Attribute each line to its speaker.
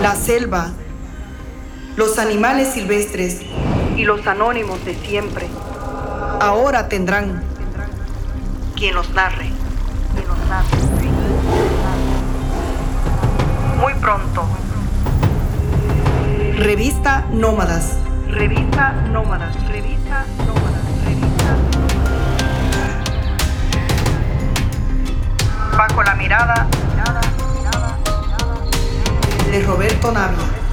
Speaker 1: la selva, los animales silvestres y los anónimos de siempre, ahora tendrán quien los narre. Muy pronto. Revista Nómadas. Revista Nómadas. Revista Nómadas. de Roberto Navia.